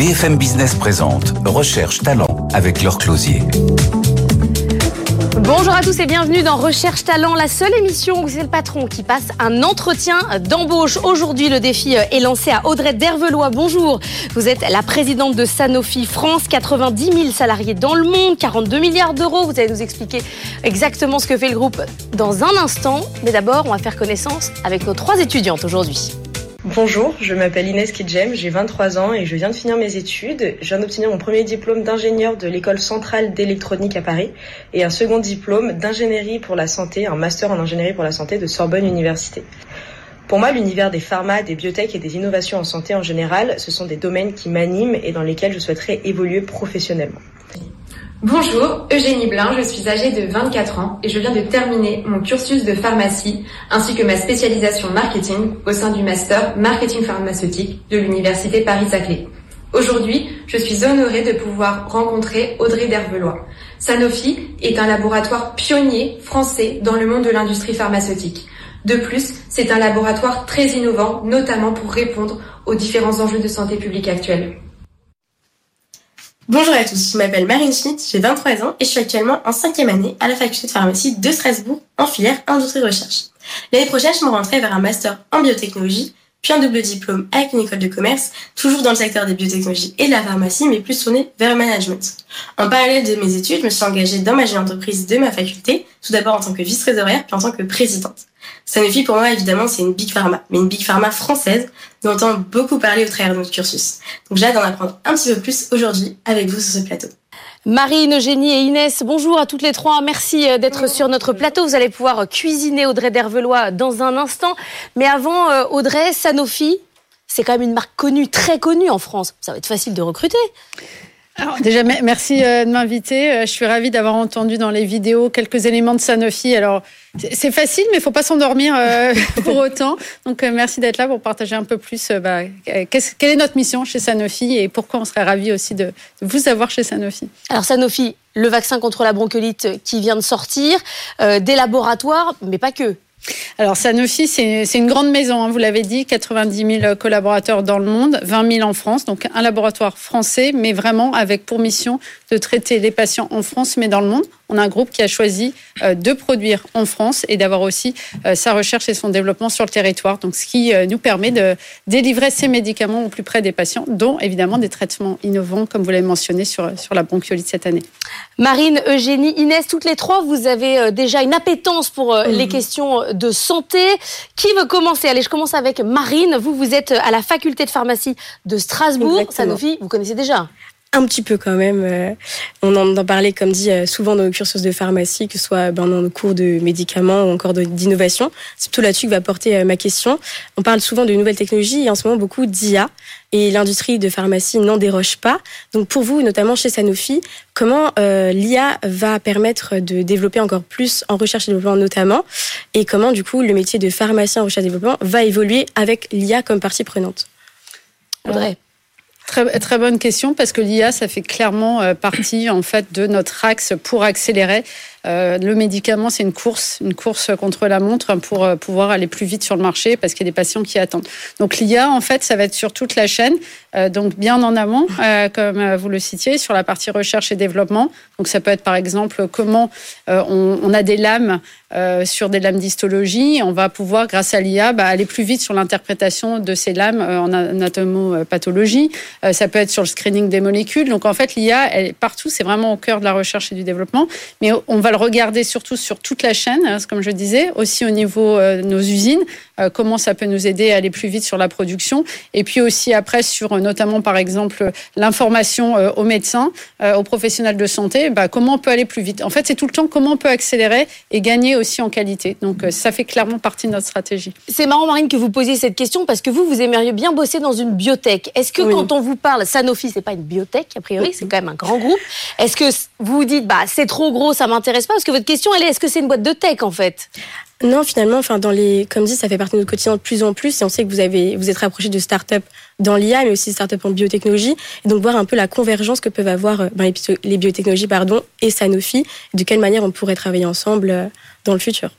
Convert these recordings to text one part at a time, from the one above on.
BFM Business présente Recherche Talent avec leur closier. Bonjour à tous et bienvenue dans Recherche Talent, la seule émission où c'est le patron qui passe un entretien d'embauche. Aujourd'hui, le défi est lancé à Audrey Dervelois. Bonjour, vous êtes la présidente de Sanofi France, 90 000 salariés dans le monde, 42 milliards d'euros. Vous allez nous expliquer exactement ce que fait le groupe dans un instant. Mais d'abord, on va faire connaissance avec nos trois étudiantes aujourd'hui. Bonjour, je m'appelle Inès Kidjem, j'ai 23 ans et je viens de finir mes études. Je viens d'obtenir mon premier diplôme d'ingénieur de l'école centrale d'électronique à Paris et un second diplôme d'ingénierie pour la santé, un master en ingénierie pour la santé de Sorbonne Université. Pour moi, l'univers des pharma, des biotech et des innovations en santé en général, ce sont des domaines qui m'animent et dans lesquels je souhaiterais évoluer professionnellement. Bonjour, Eugénie Blin, je suis âgée de 24 ans et je viens de terminer mon cursus de pharmacie ainsi que ma spécialisation marketing au sein du master marketing pharmaceutique de l'université Paris-Saclay. Aujourd'hui, je suis honorée de pouvoir rencontrer Audrey Dervelois. Sanofi est un laboratoire pionnier français dans le monde de l'industrie pharmaceutique. De plus, c'est un laboratoire très innovant, notamment pour répondre aux différents enjeux de santé publique actuels. Bonjour à tous, je m'appelle Marine Schmitt, j'ai 23 ans et je suis actuellement en cinquième année à la faculté de pharmacie de Strasbourg en filière industrie recherche. L'année prochaine, je me rentrerai vers un master en biotechnologie, puis un double diplôme avec une école de commerce, toujours dans le secteur des biotechnologies et de la pharmacie, mais plus tourné vers le management. En parallèle de mes études, je me suis engagée dans ma jeune entreprise de ma faculté, tout d'abord en tant que vice-trésorière, puis en tant que présidente. Sanofi, pour moi, évidemment, c'est une big pharma, mais une big pharma française dont on entend beaucoup parler au travers de notre cursus. Donc j'ai hâte d'en apprendre un petit peu plus aujourd'hui avec vous sur ce plateau. Marine, Eugénie et Inès, bonjour à toutes les trois. Merci euh, d'être sur notre plateau. Vous allez pouvoir cuisiner Audrey Dervelois dans un instant. Mais avant, euh, Audrey, Sanofi, c'est quand même une marque connue, très connue en France. Ça va être facile de recruter. Déjà, merci euh, de m'inviter. Euh, je suis ravie d'avoir entendu dans les vidéos quelques éléments de Sanofi. Alors, c'est facile, mais il faut pas s'endormir euh, pour autant. Donc, merci d'être là pour partager un peu plus bah, quelle est notre mission chez Sanofi et pourquoi on serait ravis aussi de, vous avoir chez Sanofi. Alors, Sanofi, le vaccin contre la bronchiolite qui vient de sortir, des laboratoires, mais pas que. Alors Sanofi, c'est une grande maison, hein, vous l'avez dit, 90 000 collaborateurs dans le monde, 20 000 en France, donc un laboratoire français, mais vraiment avec pour mission de traiter les patients en France, mais dans le monde. On a un groupe qui a choisi euh, de produire en France et d'avoir aussi euh, sa recherche et son développement sur le territoire. Donc, ce qui euh, nous permet de délivrer ces médicaments au plus près des patients, dont évidemment des traitements innovants, comme vous l'avez mentionné sur, sur la bronchiolite cette année. Marine, Eugénie, Inès, toutes les trois, vous avez déjà une appétence pour les questions de santé. Qui veut commencer? Allez, je commence avec Marine. Vous, vous êtes à la faculté de pharmacie de Strasbourg. Sanofi, vous connaissez déjà un petit peu quand même. Euh, on en, parlait, comme dit, euh, souvent dans nos cursus de pharmacie, que ce soit ben, dans nos cours de médicaments ou encore d'innovation. C'est plutôt là-dessus que va porter euh, ma question. On parle souvent de nouvelles technologies et en ce moment beaucoup d'IA. Et l'industrie de pharmacie n'en déroge pas. Donc pour vous, notamment chez Sanofi, comment l'IA va permettre de développer encore plus en recherche et développement notamment? Et comment du coup le métier de pharmacien en recherche et développement va évoluer avec l'IA comme partie prenante? Audrey Très, très bonne question parce que l'IA, ça fait clairement euh, partie en fait de notre axe pour accélérer euh, le médicament, c'est une course, une course contre la montre pour euh, pouvoir aller plus vite sur le marché parce qu'il y a des patients qui attendent. Donc l'IA, en fait, ça va être sur toute la chaîne, euh, donc bien en amont, comme vous le citiez, sur la partie recherche et développement. Donc ça peut être par exemple comment on, a des lames sur des lames d'histologie, on va pouvoir, grâce à l'IA, bah, aller plus vite sur l'interprétation de ces lames en anatomopathologie. ça peut être sur le screening des molécules. Donc en fait, l'IA, elle est partout, c'est vraiment au cœur de la recherche et du développement. Mais on va le regarder surtout sur toute la chaîne, hein, comme je disais, aussi au niveau euh, de nos usines, euh, comment ça peut nous aider à aller plus vite sur la production, et puis aussi après sur euh, notamment par exemple l'information aux médecins, aux professionnels de santé, bah, comment on peut aller plus vite. En fait, c'est tout le temps comment on peut accélérer et gagner aussi en qualité. Donc ça fait clairement partie de notre stratégie. C'est marrant Marine que vous posiez cette question parce que vous, vous aimeriez bien bosser dans une biotech. Est-ce que quand on vous parle, Sanofi, c'est pas une biotech a priori, c'est quand même un grand groupe. Est-ce que vous vous dites, bah c'est trop gros, ça m'intéresse pas Parce que votre question, elle est est-ce que c'est une boîte de tech en fait? Non, finalement, enfin, dans les, comme dit, ça fait partie de notre quotidien de plus en plus, et on sait que vous avez, vous êtes rapproché de start-up dans l'IA, mais aussi de start-up en biotechnologie, et donc voir un peu la convergence que peuvent avoir euh, ben, les biotechnologies, pardon, et Sanofi, de quelle manière on pourrait travailler ensemble euh, dans le futur.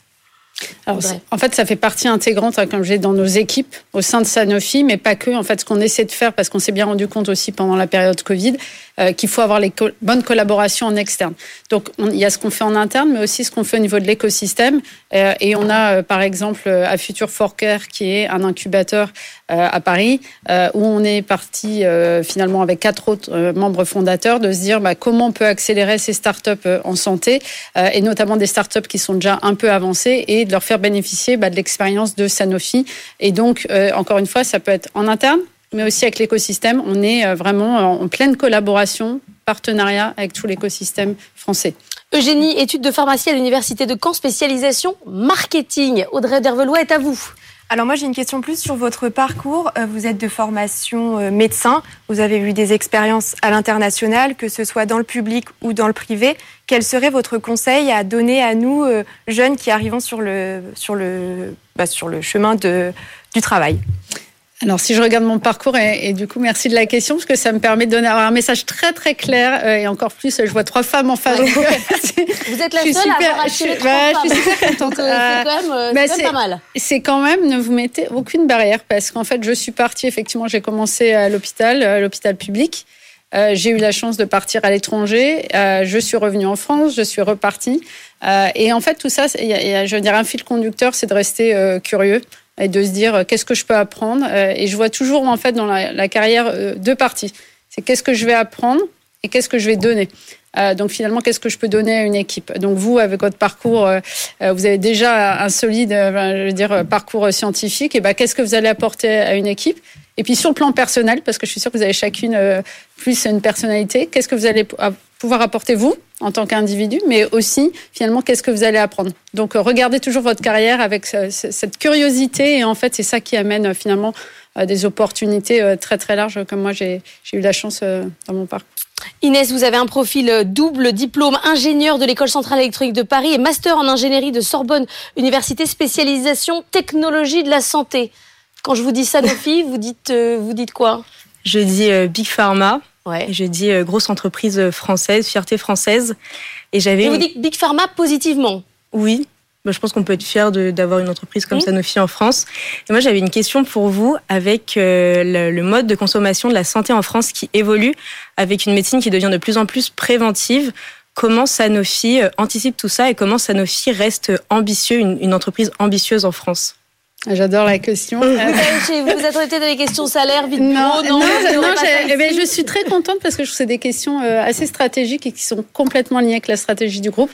en fait, ça fait partie intégrante, hein, comme je dans nos équipes au sein de Sanofi, mais pas que. En fait, ce qu'on essaie de faire, parce qu'on s'est bien rendu compte aussi pendant la période Covid, euh, qu'il faut avoir les bonnes collaborations en externe. Donc, il y a ce qu'on fait en interne, mais aussi ce qu'on fait au niveau de l'écosystème. Euh, et on a, euh, par exemple, à Future for Care, qui est un incubateur à Paris, où on est parti finalement avec quatre autres membres fondateurs de se dire bah, comment on peut accélérer ces startups en santé, et notamment des startups qui sont déjà un peu avancées, et de leur faire bénéficier bah, de l'expérience de Sanofi. Et donc, encore une fois, ça peut être en interne, mais aussi avec l'écosystème. On est euh, vraiment en pleine collaboration, partenariat avec tout l'écosystème français. Eugénie, études de pharmacie à l'Université de Caen, spécialisation marketing. Audrey Dervelois est à vous. Alors moi j'ai une question plus sur votre parcours. Euh, vous êtes de formation euh, médecin, vous avez eu des expériences à l'international, que ce soit dans le public ou dans le privé. Quel serait votre conseil à donner à nous jeunes qui arrivons sur le, sur le, bah, sur le chemin de, du travail? Alors, si je regarde mon parcours, et, du coup, merci de la question, parce que ça me permet de donner un message très, très clair, euh, et encore plus, je vois trois femmes en face. Vous êtes la seule super, à avoir acheté je, bah, je suis super contente. c'est quand même, euh, bah, pas mal. C'est quand même, ne vous mettez aucune barrière, parce qu'en fait, je suis partie, effectivement, j'ai commencé à l'hôpital, à l'hôpital public. Euh, j'ai eu la chance de partir à l'étranger. Euh, je suis revenue en France, je suis repartie. Euh, et en fait, tout ça, il y, a, je veux dire, un fil conducteur, c'est de rester euh, curieux et de se dire euh, qu'est-ce que je peux apprendre. Euh, et je vois toujours en fait dans la, carrière euh, deux parties. C'est qu'est-ce que je vais apprendre et qu'est-ce que je vais donner. donc finalement, qu'est-ce que je peux donner à une équipe? Donc vous, avec votre parcours, vous avez déjà un solide, je veux dire, parcours scientifique. Et ben, qu'est-ce que vous allez apporter à une équipe? Et puis sur le plan personnel, parce que je suis sûre que vous avez chacune plus une personnalité, qu'est-ce que vous allez pouvoir apporter vous en tant qu'individu, mais aussi finalement qu'est-ce que vous allez apprendre. Donc euh, regardez toujours votre carrière avec cette curiosité et en fait c'est ça qui amène euh, finalement euh, des opportunités très très larges comme moi j'ai eu la chance dans mon parcours. Inès, vous avez un profil double diplôme ingénieur de l'école centrale électronique de Paris et master en ingénierie de Sorbonne Université spécialisation technologie de la santé. Quand je vous dis Sanofi, vous dites vous dites quoi? Je dis Big Pharma. Ouais. Je dis euh, grosse entreprise française, fierté française. Et j'avais. Vous dites Big Pharma positivement Oui. je pense qu'on peut être fier d'avoir une entreprise comme Sanofi en France. Et moi, j'avais une question pour vous avec euh, le, mode de consommation de la santé en France qui évolue, avec une médecine qui devient de plus en plus préventive. Comment Sanofi euh, anticipe tout ça et comment Sanofi reste ambitieux, une entreprise ambitieuse en France? J'adore la question. vous êtes arrêté dans les questions salaires, vite Non, non, non, eh ben, je suis très contente parce que je trouve c'est des questions euh, assez stratégiques et qui sont complètement liées avec la stratégie du groupe.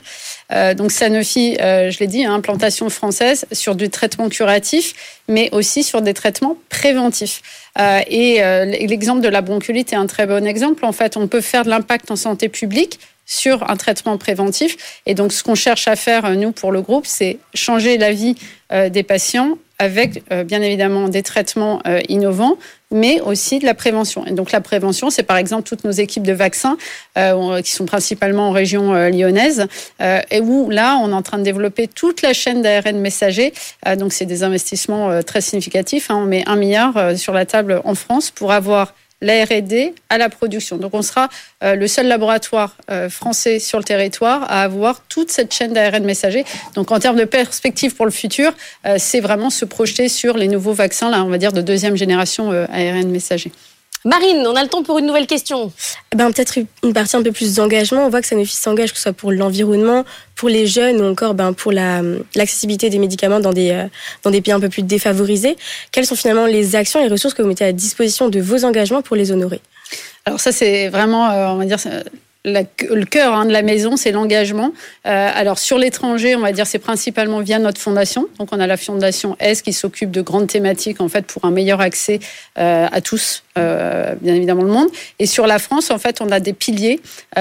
Euh, donc Sanofi, euh, je l'ai dit, hein, implantation française sur du traitement curatif, mais aussi sur des traitements préventifs. et l'exemple de la bronchiolite est un très bon exemple. En fait, on peut faire de l'impact en santé publique sur un traitement préventif. Et donc, ce qu'on cherche à faire, nous, pour le groupe, c'est changer la vie des patients avec euh, bien évidemment des traitements euh, innovants, mais aussi de la prévention. Et donc la prévention, c'est par exemple toutes nos équipes de vaccins euh, qui sont principalement en région lyonnaise, et où là, on est en train de développer toute la chaîne d'ARN messager. donc c'est des investissements très significatifs. Hein. On met un milliard sur la table en France pour avoir la R&D à la production. Donc on sera euh, le seul laboratoire euh, français sur le territoire à avoir toute cette chaîne d'ARN messager. Donc en termes de perspective pour le futur, euh, c'est vraiment se projeter sur les nouveaux vaccins, là on va dire de deuxième génération ARN messager. Marine, on a le temps pour une nouvelle question. Eh ben, Peut-être une partie un peu plus d'engagement. On voit que Sanofi s'engage, que ce soit pour l'environnement, pour les jeunes ou encore ben, pour l'accessibilité des médicaments dans des, euh, dans des pays un peu plus défavorisés. Quelles sont finalement les actions et ressources que vous mettez à disposition de vos engagements pour les honorer? Alors ça, c'est vraiment, euh, on va dire, le cœur hein, de la maison, c'est l'engagement. Euh, alors sur l'étranger, on va dire, c'est principalement via notre fondation. Donc on a la fondation S qui s'occupe de grandes thématiques en fait pour un meilleur accès euh, à tous, euh, bien évidemment le monde. Et sur la France, en fait, on a des piliers.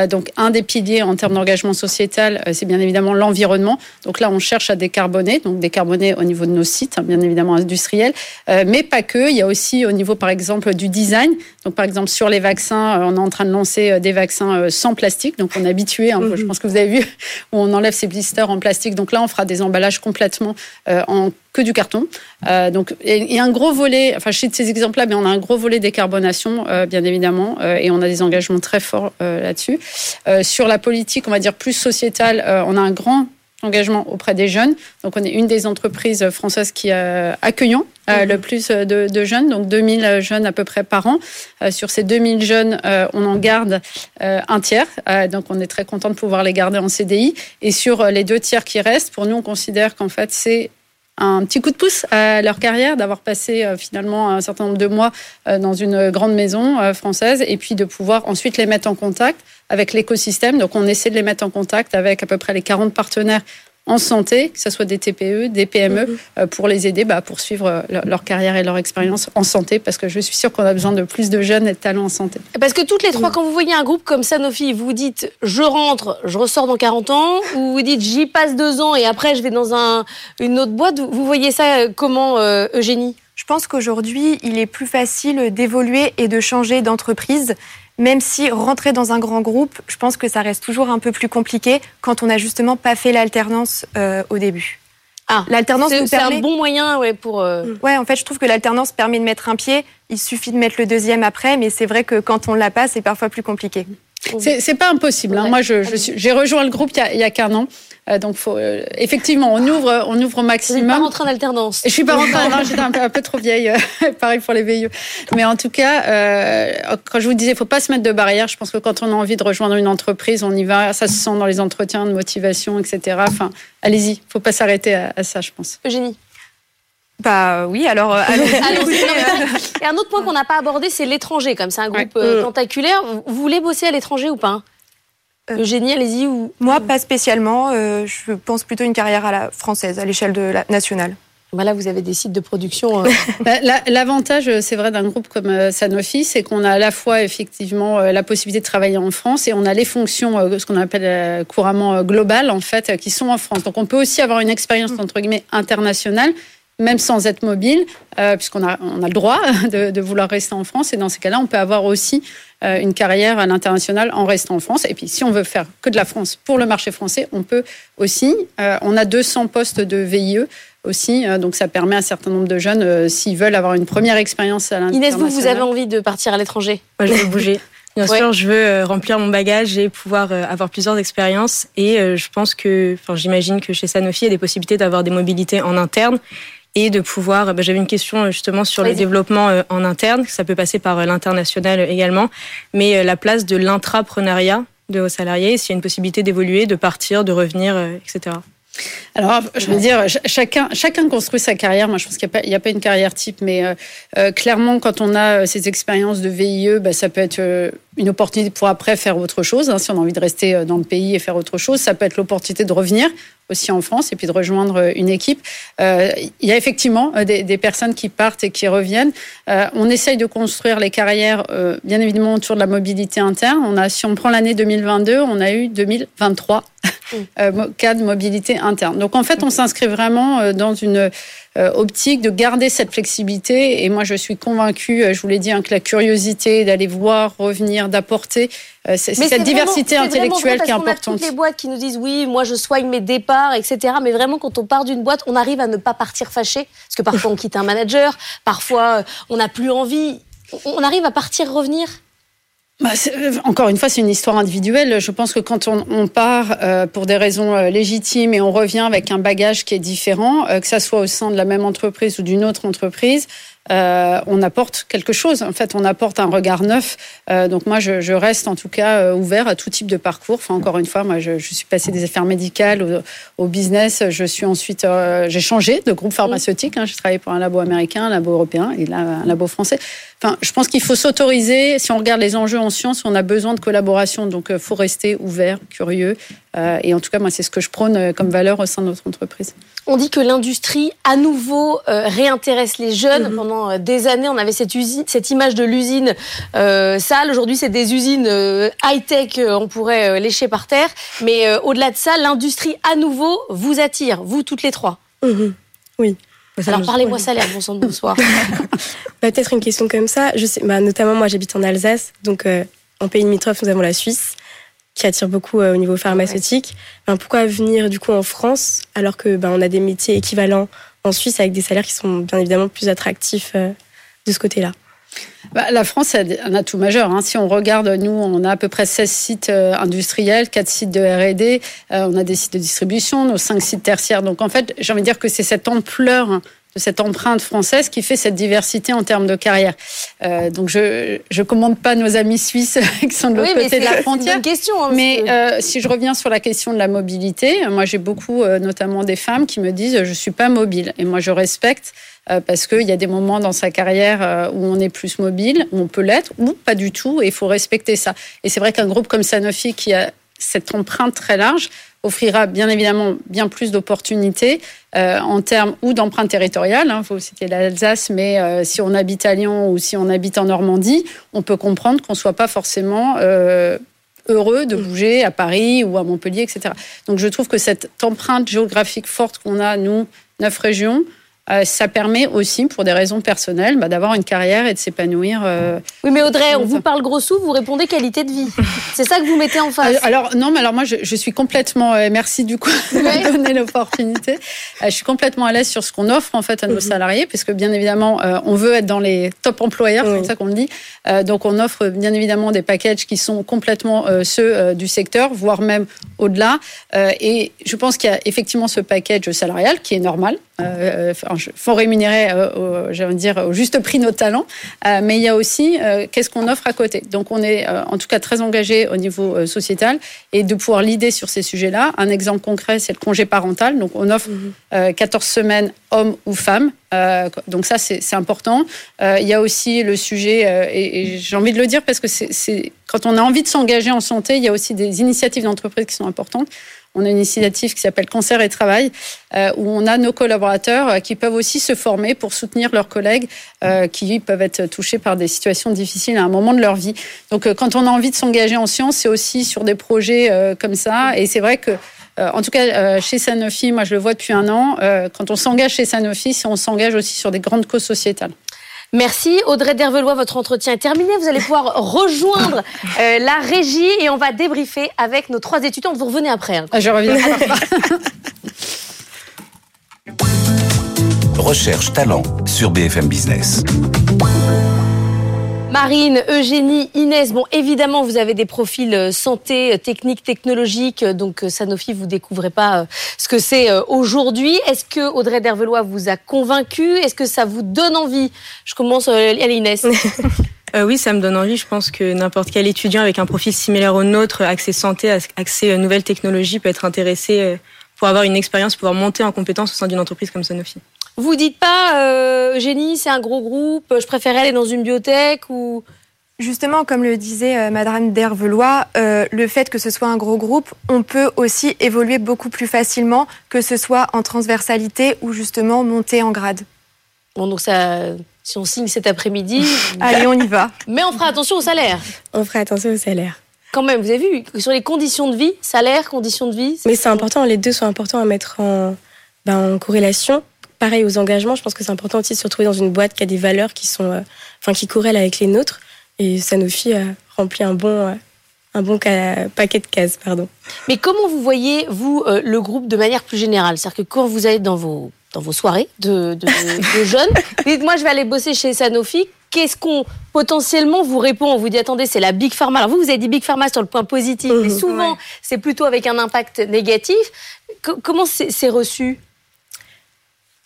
donc un des piliers en termes d'engagement sociétal, c'est bien évidemment l'environnement. Donc là, on cherche à décarboner, donc décarboner au niveau de nos sites, hein, bien évidemment industriels, mais pas que. Il y a aussi au niveau, par exemple, du design. Donc par exemple sur les vaccins, on est en train de lancer des vaccins sans plastique. Donc, on est habitué, hein, je mhm. pense que vous avez vu, où on enlève ces blisters en plastique. Donc là, on fera des emballages complètement euh, en que du carton. Euh, donc, il y a un gros volet, enfin, je cite ces exemples-là, mais on a un gros volet décarbonation, euh, bien évidemment, et on a des engagements très forts là-dessus. sur la politique, on va dire plus sociétale, on a un grand engagement auprès des jeunes. Donc, on est une des entreprises françaises qui euh, accueillons euh, mhm. le plus de, de, jeunes, donc 2000 jeunes à peu près par an. Euh, sur ces 2000 jeunes, euh, on en garde euh, un tiers. donc, on est très content de pouvoir les garder en CDI. Et sur les deux tiers qui restent, pour nous, on considère qu'en fait, c'est un petit coup de pouce à leur carrière, d'avoir passé finalement un certain nombre de mois dans une grande maison française et puis de pouvoir ensuite les mettre en contact avec l'écosystème. Donc on essaie de les mettre en contact avec à peu près les 40 partenaires en santé, que ce soit des TPE, des PME, mhm. euh, pour les aider bah, à poursuivre euh, leur carrière et leur expérience en santé, parce que je suis sûre qu'on a besoin de plus de jeunes et de talents en santé. Parce que toutes les trois, quand vous voyez un groupe comme Sanofi, vous dites je rentre, je ressors dans 40 ans, ou vous dites j'y passe deux ans et après je vais dans un, une autre boîte. Vous voyez ça euh, comment, Eugénie? Je pense qu'aujourd'hui, il est plus facile d'évoluer et de changer d'entreprise même si rentrer dans un grand groupe, je pense que ça reste toujours un peu plus compliqué quand on n'a justement pas fait l'alternance euh, au début. Ah, l'alternance c'est un bon moyen ouais, pour. Euh... Mm. Ouais, en fait, je trouve que l'alternance permet de mettre un pied. Il suffit de mettre le deuxième après, mais c'est vrai que quand on l'a pas, c'est parfois plus compliqué. C'est pas impossible. Hein. Moi, j'ai je, rejoint le groupe il y a, qu'un an. Euh, donc, faut, euh, effectivement, on ouvre, on ouvre au maximum. Vous pas rentrée en alternance. Je suis pas rentrée, non, j'étais un peu, un peu trop vieille. Euh, pareil pour les VIE. Mais en tout cas, quand je vous disais, faut pas se mettre de barrière. Je pense que quand on a envie de rejoindre une entreprise, on y va. Ça se sent dans les entretiens de motivation, etc. Enfin, allez-y. Faut pas s'arrêter à, à, ça, je pense. Eugénie. Bah oui, alors. Et un autre point qu'on n'a pas abordé, c'est l'étranger. Comme c'est un groupe tentaculaire. Vous voulez bosser à l'étranger ou pas euh, Eugénie, allez-y. Ou... Moi, pas spécialement. Euh, je pense plutôt une carrière à la française, à l'échelle de la nationale. Voilà, vous avez des sites de production. Euh. Bah, l'avantage, c'est vrai, d'un groupe comme Sanofi, c'est qu'on a à la fois effectivement la possibilité de travailler en France et on a les fonctions, ce qu'on appelle couramment globales, en fait, qui sont en France. Donc on peut aussi avoir une expérience, mm. entre guillemets, internationale, même sans être mobile, puisqu'on a, on a le droit de, de, vouloir rester en France. Et dans ces cas-là, on peut avoir aussi euh, une carrière à l'international en restant en France. Et puis, si on veut faire que de la France pour le marché français, on peut aussi. Euh, on a 200 postes de VIE aussi, euh, donc ça permet à un certain nombre de jeunes, s'ils veulent avoir une première expérience à l'international. Inès, vous, vous avez envie de partir à l'étranger? Moi, je veux bouger. Bien sûr, je veux remplir mon bagage et pouvoir avoir plusieurs expériences. Et je pense que, enfin, j'imagine que chez Sanofi, il y a des possibilités d'avoir des mobilités en interne et de pouvoir. Bah, j'avais une question euh, justement sur le développement euh, en interne. Ça peut passer par euh, l'international également, mais la place de l'intrapreneuriat de vos salariés, s'il y a une possibilité d'évoluer, de partir, de revenir, etc. Alors, je veux dire, chacun, chacun construit sa carrière. Moi, je pense qu'il n'y a, a, pas une carrière type, mais clairement, quand on a ces expériences de VIE, bah, ça peut être une opportunité pour après faire autre chose. Hein, si on a envie de rester dans le pays et faire autre chose, ça peut être l'opportunité de revenir aussi en France et puis de rejoindre euh, une équipe. Euh, il y a effectivement euh, des, des, personnes qui partent et qui reviennent. Euh, on essaye de construire les carrières, euh, bien évidemment, autour de la mobilité interne. On a, si on prend l'année 2022, on a eu 2023 cas de mobilité interne. Donc en fait, on s'inscrit vraiment dans une optique de garder cette flexibilité. Et moi, je suis convaincue, je vous l'ai dit, hein, que la curiosité d'aller voir, revenir, d'apporter euh, c'est cette diversité intellectuelle qui est importante. On a toutes les boîtes qui nous disent oui, moi je soigne mes départs, etc. Mais vraiment, quand on part d'une boîte, on arrive à ne pas partir fâché, parce que parfois on quitte un manager, parfois euh, on n'a plus envie. On arrive à partir, revenir. Bah, euh, encore une fois, c'est une histoire individuelle. Je pense que quand on, part euh, pour des raisons euh, légitimes et on revient avec un bagage qui est différent, que ça soit au sein de la même entreprise ou d'une autre entreprise, euh, on apporte quelque chose. En fait, on apporte un regard neuf. Euh, donc moi, je, je, reste en tout cas euh, ouvert à tout type de parcours. Enfin, encore une fois, moi, je, je suis passée des affaires médicales au, au business. Je suis ensuite, euh, j'ai changé de groupe pharmaceutique. Hein. J'ai travaillé pour un labo américain, un labo européen et là un labo français. Enfin, je pense qu'il faut s'autoriser. Si on regarde les enjeux en sciences, on a besoin de collaboration. Donc, faut rester ouvert, curieux. Et en tout cas, moi, c'est ce que je prône comme valeur au sein de notre entreprise. On dit que l'industrie, à nouveau, euh, réintéresse les jeunes. -hmm. Pendant euh, des années, on avait cette, usine, cette image de l'usine euh, sale. Aujourd'hui, c'est des usines euh, high-tech, euh, on pourrait lécher par terre. Mais au-delà de ça, l'industrie, à nouveau, vous attire, vous toutes les trois. -hmm. Oui. Alors parlez-moi salaire, bon sang de bonsoir. bah, Peut-être une question comme ça. Je sais, bah, notamment, moi, j'habite en Alsace, donc en pays limitrophe, nous avons la Suisse qui attire beaucoup euh, au niveau pharmaceutique. Ouais. pourquoi venir du coup en France alors que ben, on a des métiers équivalents en Suisse avec des salaires qui sont bien évidemment plus attractifs euh, de ce côté-là? Bah, la France a un atout majeur. Hein. Si on regarde, nous, on a à peu près 16 sites euh, industriels, 4 sites de R&D, on a des sites de distribution, nos 5 sites tertiaires. Donc en fait, j'ai envie de dire que c'est cette ampleur de cette empreinte française qui fait cette diversité en termes de carrière. Euh, donc je je commande pas nos amis suisses qui sont de l'autre côté de la frontière. Une question. Hein, mais euh, si je reviens sur la question de la mobilité, moi j'ai beaucoup, euh, notamment des femmes, qui me disent je suis pas mobile. Et moi je respecte parce qu'il y a des moments dans sa carrière où on est plus mobile, où on peut l'être, ou pas du tout, et il faut respecter ça. Et c'est vrai qu'un groupe comme Sanofi, qui a cette empreinte très large, offrira bien évidemment bien plus d'opportunités euh, en termes ou d'empreinte territoriale. Il hein, faut citer l'Alsace, mais euh, si on habite à Lyon ou si on habite en Normandie, on peut comprendre qu'on ne soit pas forcément euh, heureux de bouger à Paris ou à Montpellier, etc. Donc je trouve que cette empreinte géographique forte qu'on a, nous, neuf régions, euh, ça permet aussi, pour des raisons personnelles, bah, d'avoir une carrière et de s'épanouir. Euh, oui, mais Audrey, on vous parle gros sous, vous répondez qualité de vie. C'est ça que vous mettez en face. Euh, alors non, mais alors moi, je, je suis complètement. merci du coup de me donner l'opportunité. je suis complètement à l'aise sur ce qu'on offre en fait à nos mhm. salariés, parce que bien évidemment, on veut être dans les top employeurs, c'est comme ça qu'on le dit. donc on offre bien évidemment des packages qui sont complètement ceux du secteur, voire même au-delà. et je pense qu'il y a effectivement ce package salarial qui est normal. Enfin, faut rémunérer euh, au, dire, au juste prix nos talents, euh, mais il y a aussi euh, qu'est-ce qu'on offre à côté. Donc on est en tout cas très engagé au niveau sociétal et de pouvoir l'idée sur ces sujets-là. Un exemple concret, c'est le congé parental. Donc on offre 14 mhm. semaines hommes ou femmes. donc ça, c'est important. il y a aussi le sujet, et, j'ai envie de le dire parce que c'est quand on a envie de s'engager en santé, il y a aussi des initiatives d'entreprise qui sont importantes. On a une initiative qui s'appelle Cancer et Travail, euh, où on a nos collaborateurs euh, qui peuvent aussi se former pour soutenir leurs collègues euh, qui peuvent être touchés par des situations difficiles à un moment de leur vie. Donc, quand on a envie de s'engager en sciences, c'est aussi sur des projets comme ça. Et c'est vrai que en tout cas, chez Sanofi, moi je le vois depuis un an, quand on s'engage chez Sanofi, on s'engage aussi sur des grandes causes sociétales. Merci. Audrey Dervelois, votre entretien est terminé. Vous allez pouvoir rejoindre euh, la régie et on va débriefer avec nos trois étudiants. Vous revenez après. Hein. Ah, je reviens. Recherche talent sur BFM Business. Marine, Eugénie, Inès, bon évidemment vous avez des profils euh, santé, euh, technique, technologique, euh, donc Sanofi vous découvrez pas ce que c'est aujourd'hui. Est-ce que Audrey Dervelois vous a convaincu? Est-ce que ça vous donne envie? Je commence à Inès. oui, ça me donne envie. Je pense que n'importe quel étudiant avec un profil similaire au nôtre, accès santé, accès nouvelles technologies, peut être intéressé pour avoir une expérience, pouvoir monter en compétence au sein d'une entreprise comme Sanofi. Vous dites pas, euh, Génie, c'est un gros groupe, je préférais aller dans une bibliothèque ou... Justement, comme le disait euh, Madame Dervelois, euh, le fait que ce soit un gros groupe, on peut aussi évoluer beaucoup plus facilement, que ce soit en transversalité ou justement monter en grade. Bon, donc ça, si on signe cet après-midi, allez, on y va. Mais on fera attention au salaire. On fera attention au salaire. Quand même, vous avez vu, sur les conditions de vie, salaire, conditions de vie. Mais c'est important, les deux sont importants à mettre en, ben, en corrélation pareil aux engagements, je pense que c'est important aussi de se retrouver dans une boîte qui a des valeurs qui sont, euh, enfin, qui corrèlent avec les nôtres. Et Sanofi a rempli un bon, euh, un bon paquet de cases, pardon. Mais comment vous voyez, vous, euh, le groupe de manière plus générale? C'est-à-dire que quand vous allez dans vos, dans vos soirées de, de, de jeunes, dites moi je vais aller bosser chez Sanofi, qu'est-ce qu'on potentiellement vous répond? On vous dit attendez, c'est la Big Pharma. Alors vous, vous avez dit Big Pharma sur le point positif, mais mmh. souvent c'est plutôt avec un impact négatif. comment c'est reçu?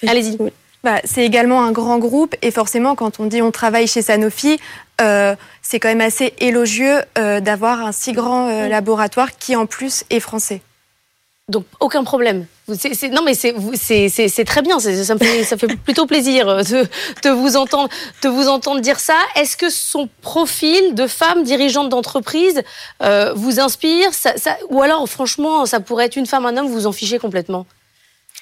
Allez-y. Bah, c'est également un grand groupe et forcément, quand on dit on travaille chez Sanofi, euh, c'est quand même assez élogieux euh, d'avoir un si grand euh, laboratoire qui en plus est français. Donc aucun problème. non mais c'est très bien, ça, me fait, ça fait plutôt plaisir de, vous entendre, de vous entendre dire ça. Est-ce que son profil de femme dirigeante d'entreprise vous inspire? Ça, Ou alors franchement, ça pourrait être une femme, un homme, vous vous en fichez complètement?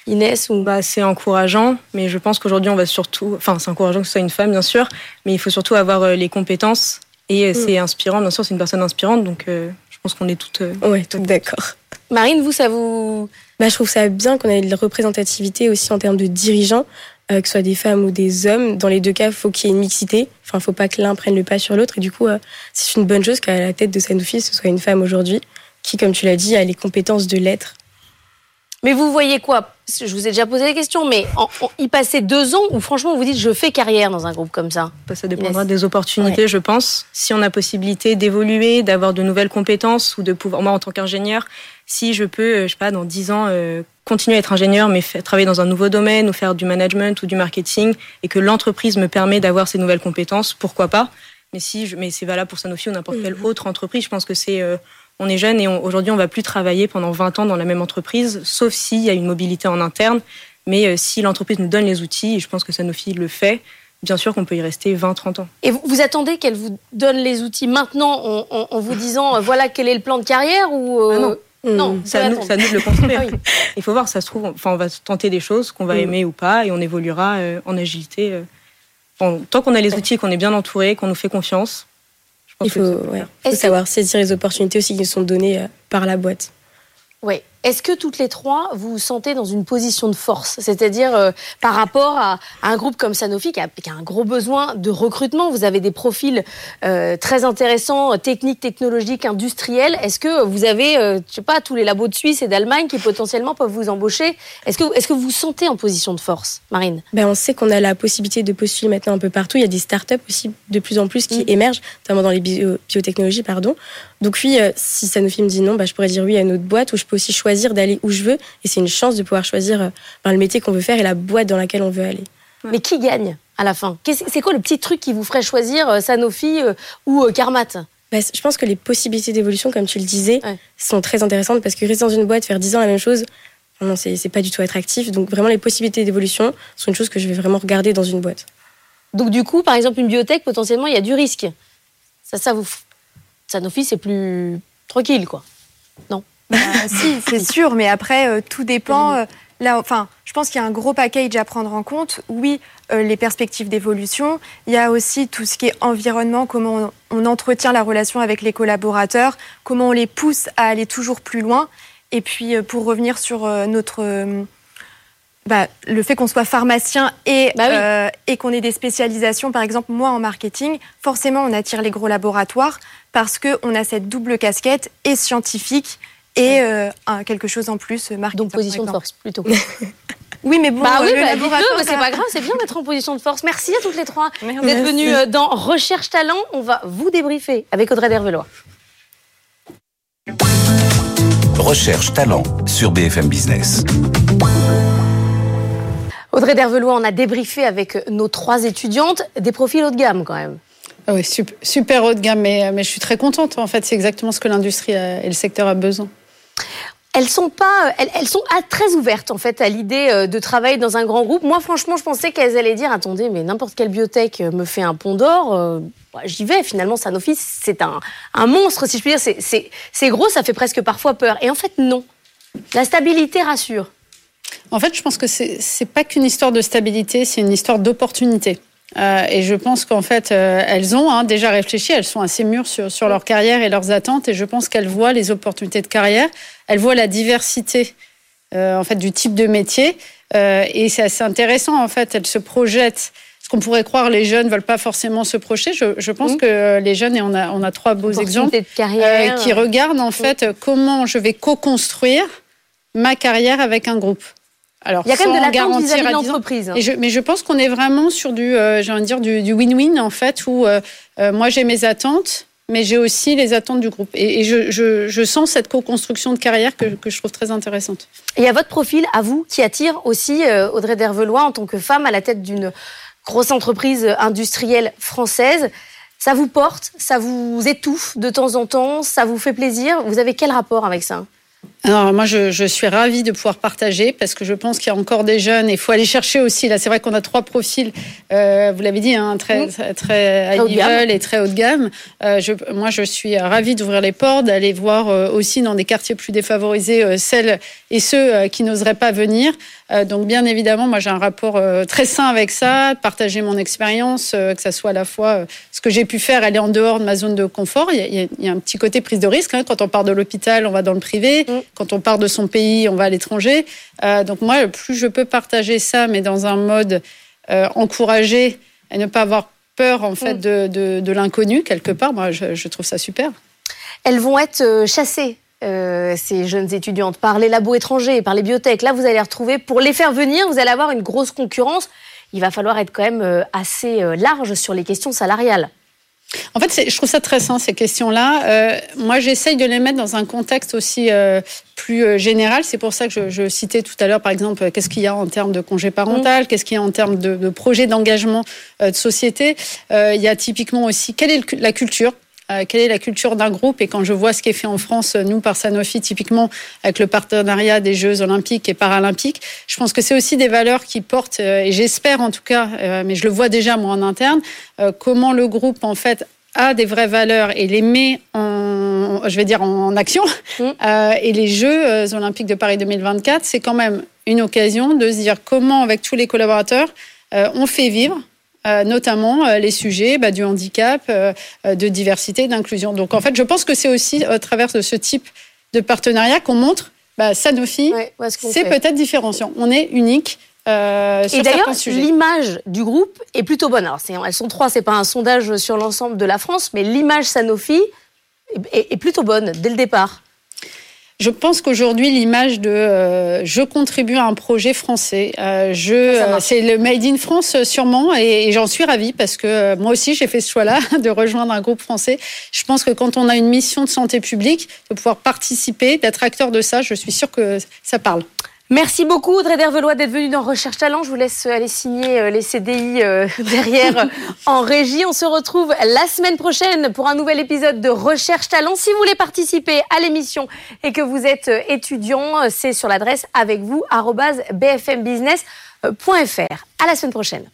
Inès ou... bah, C'est encourageant, mais je pense qu'aujourd'hui, on va surtout. Enfin, c'est encourageant que ce soit une femme, bien sûr, mais il faut surtout avoir euh, les compétences. Et euh, mm. c'est inspirant, bien sûr, c'est une personne inspirante, donc euh, je pense qu'on est toutes. ouais, toutes d'accord. Marine, vous, ça vous. Bah, je trouve ça bien qu'on ait de la représentativité aussi en termes de dirigeants, que ce soit des femmes ou des hommes. Dans les deux cas, il faut qu'il y ait une mixité. Enfin, il ne faut pas que l'un prenne le pas sur l'autre. Et du coup, c'est une bonne chose qu'à la tête de Sanofi, ce soit une femme aujourd'hui, qui, comme tu l'as dit, a les compétences de l'être mais vous voyez quoi? Je vous ai déjà posé la question, mais en, y passer deux ans où franchement vous dites je fais carrière dans un groupe comme ça bah, Ça dépendra des opportunités, je pense. Si on a possibilité d'évoluer, d'avoir de nouvelles compétences ou de pouvoir, moi en tant qu'ingénieur, si je peux, euh, je sais pas, dans dix ans, euh, continuer à être ingénieur, mais travailler dans un nouveau domaine ou faire du management ou du marketing, et que l'entreprise me permet d'avoir ces nouvelles compétences, pourquoi pas Mais si, je, mais c'est valable pour Sanofi ou n'importe quelle mhm. autre entreprise. Je pense que c'est euh, on est jeune et aujourd'hui on va plus travailler pendant 20 ans dans la même entreprise, sauf s'il y a une mobilité en interne. Mais euh, si l'entreprise nous donne les outils, et je pense que Sanofi le fait, bien sûr qu'on peut y rester 20-30 ans. Et vous, attendez qu'elle vous donne les outils maintenant en, vous disant euh, voilà quel est le plan de carrière ou euh, ah non. Non, c'est à, nous, de le construire. Il faut voir, ça se trouve, enfin, on va tenter des choses qu'on va mm. aimer ou pas, et on évoluera en agilité. tant qu'on a les outils, qu'on est bien entouré, qu'on nous fait confiance, il faut, ouais, faut savoir saisir les opportunités aussi qui nous sont données euh, par la boîte. Oui. Est-ce que toutes les trois, vous vous sentez dans une position de force? C'est-à-dire euh, par rapport à, un groupe comme Sanofi qui a, un gros besoin de recrutement. Vous avez des profils euh, très intéressants, techniques, technologiques, industriels. Est-ce que vous avez, euh, je sais pas, tous les labos de Suisse et d'Allemagne qui potentiellement peuvent vous embaucher? Est-ce que, est-ce que vous vous sentez en position de force, Marine? Ben, On sait qu'on a la possibilité de postuler maintenant un peu partout. Il y a des startups aussi de plus en plus qui mm. émergent, notamment dans les biotechnologies. Pardon. Donc oui, si Sanofi me dit non, ben, je pourrais dire oui à une autre boîte où je peux aussi choisir choisir d'aller où je veux. Et c'est une chance de pouvoir choisir euh, le métier qu'on veut faire et la boîte dans laquelle on veut aller. Mais qui gagne à la fin? C'est quoi le petit truc qui vous ferait choisir euh, Sanofi euh, ou Carmat? Bah, je pense que les possibilités d'évolution, comme tu le disais, sont très intéressantes parce que rester dans une boîte, faire 10 ans la même chose, non, c'est pas du tout attractif. Donc vraiment, les possibilités d'évolution sont une chose que je vais vraiment regarder dans une boîte. Donc du coup, par exemple, une biotech, potentiellement, il y a du risque. Ça, ça vous... Sanofi, c'est plus tranquille, quoi. Non? Bah, si, c'est sûr, mais après, euh, tout dépend. Euh, là, enfin, je pense qu'il y a un gros package à prendre en compte. Oui, euh, les perspectives d'évolution. Il y a aussi tout ce qui est environnement, comment on, entretient la relation avec les collaborateurs, comment on les pousse à aller toujours plus loin. Et puis, pour revenir sur notre bah, le fait qu'on soit pharmacien et, bah et qu'on ait des spécialisations, par exemple moi en marketing, forcément on attire les gros laboratoires parce qu'on a cette double casquette et scientifique et euh, quelque chose en plus, marque. Donc position de force plutôt. Oui, mais bon, bah oui, euh, bah, c'est pas grave, c'est bien d'être en position de force. Merci à toutes les trois d'être venues euh, dans Recherche Talent. On va vous débriefer avec Audrey Dervelois. Recherche Talent sur BFM Business. Audrey Dervelois, on a débriefé avec nos trois étudiantes des profils haut de gamme quand même. Ah oui, super, haut de gamme, mais, mais je suis très contente. En fait, c'est exactement ce que l'industrie et le secteur a besoin elles sont pas, elles, sont très ouvertes en fait à l'idée euh, de travailler dans un grand groupe. Moi, franchement, je pensais qu'elles allaient dire attendez, mais n'importe quelle biotech euh, me fait un pont d'or. Euh, bah, j'y vais. Finalement, Sanofi, c'est un, un, monstre, si je puis dire. C'est gros, ça fait presque parfois peur. Et en fait, non. La stabilité rassure. En fait, je pense que c'est pas qu'une histoire de stabilité, c'est une histoire d'opportunité. Euh, et je pense qu'en fait, euh, elles ont hein, déjà réfléchi, elles sont assez mûres sur, sur leur carrière et leurs attentes, et je pense qu'elles voient les opportunités de carrière, elles voient la diversité euh, en fait du type de métier, et c'est assez intéressant en fait. Elles se projettent. Ce qu'on pourrait croire, les jeunes veulent pas forcément se projeter. Je, je pense que les jeunes, et on a, on a trois beaux exemples, de carrière. qui regardent en fait comment je vais co-construire ma carrière avec un groupe. Alors, il y a quand même de l'attente vis-à-vis de l'entreprise. mais je pense qu'on est vraiment sur du, euh, j'ai envie de dire, du win-win en fait, où euh, euh, moi j'ai mes attentes, mais j'ai aussi les attentes du groupe. Et, je, je, je, sens cette co-construction de carrière que, que, je trouve très intéressante. Et à votre profil, à vous, qui attire aussi Audrey Dervelois en tant que femme à la tête d'une grosse entreprise industrielle française. Ça vous porte, ça vous étouffe de temps en temps, ça vous fait plaisir? Vous avez quel rapport avec ça? Alors moi, je, je, suis ravie de pouvoir partager parce que je pense qu'il y a encore des jeunes et il faut aller chercher aussi. Là, c'est vrai qu'on a trois profils, euh, vous l'avez dit, hein, très, très, très high level et très haut de gamme. Euh, je, moi, je suis ravie d'ouvrir les portes, d'aller voir euh, aussi dans des quartiers plus défavorisés euh, celles et ceux euh, qui n'oseraient pas venir. donc, bien évidemment, moi, j'ai un rapport très sain avec ça, partager mon expérience, que ça soit à la fois ce que j'ai pu faire, aller en dehors de ma zone de confort. Il y a, il y a un petit côté prise de risque. Hein. Quand on part de l'hôpital, on va dans le privé. Mm. Quand on part de son pays, on va à l'étranger. Euh, donc moi, plus je peux partager ça, mais dans un mode euh, encouragé et ne pas avoir peur en fait mm. de, de, l'inconnu quelque part, moi je, trouve ça super. Elles vont être euh, chassées ces jeunes étudiantes par les labos étrangers, par les biotech. Là, vous allez les retrouver pour les faire venir. Vous allez avoir une grosse concurrence. Il va falloir être quand même assez large sur les questions salariales. En fait, je trouve ça très sain, ces questions-là. Euh, moi, j'essaye de les mettre dans un contexte aussi euh, plus euh, général. C'est pour ça que je, je citais tout à l'heure, par exemple, qu'est-ce qu'il y a en termes de congé parental, qu'est-ce qu'il y a en termes de, de projet d'engagement de société. il y a typiquement aussi quelle est la culture? Euh, quelle est la culture d'un groupe. Et quand je vois ce qui est fait en France, nous, par Sanofi, typiquement, avec le partenariat des Jeux olympiques et paralympiques, je pense que c'est aussi des valeurs qui portent, euh, et j'espère en tout cas, euh, mais je le vois déjà moi en interne, comment le groupe, en fait, a des vraies valeurs et les met en, je vais dire, en action. Mmh. et les Jeux olympiques de Paris 2024, c'est quand même une occasion de se dire comment, avec tous les collaborateurs, on fait vivre euh, notamment euh, les sujets bah, du handicap, euh, de diversité, d'inclusion. Donc en fait, je pense que c'est aussi à travers de ce type de partenariat qu'on montre bah, Sanofi, c'est peut-être différenciant. On est unique. Euh, et d'ailleurs, l'image du groupe est plutôt bonne. Alors, elles sont trois, c'est pas un sondage sur l'ensemble de la France, mais l'image Sanofi est plutôt bonne dès le départ. Je pense qu'aujourd'hui, l'image de euh, je contribue à un projet français, euh, je, euh, c'est le Made in France sûrement, et, j'en suis ravie parce que moi aussi j'ai fait ce choix-là de rejoindre un groupe français. Je pense que quand on a une mission de santé publique, de pouvoir participer, d'être acteur de ça, je suis sûre que ça parle. Merci beaucoup Audrey Dervelois d'être venue dans Recherche Talent. Je vous laisse aller signer euh, les CDI euh, derrière en régie. On se retrouve la semaine prochaine pour un nouvel épisode de Recherche Talent. Si vous voulez participer à l'émission et que vous êtes euh, étudiant, c'est sur l'adresse avec vous bfmbusiness.fr. À la semaine prochaine.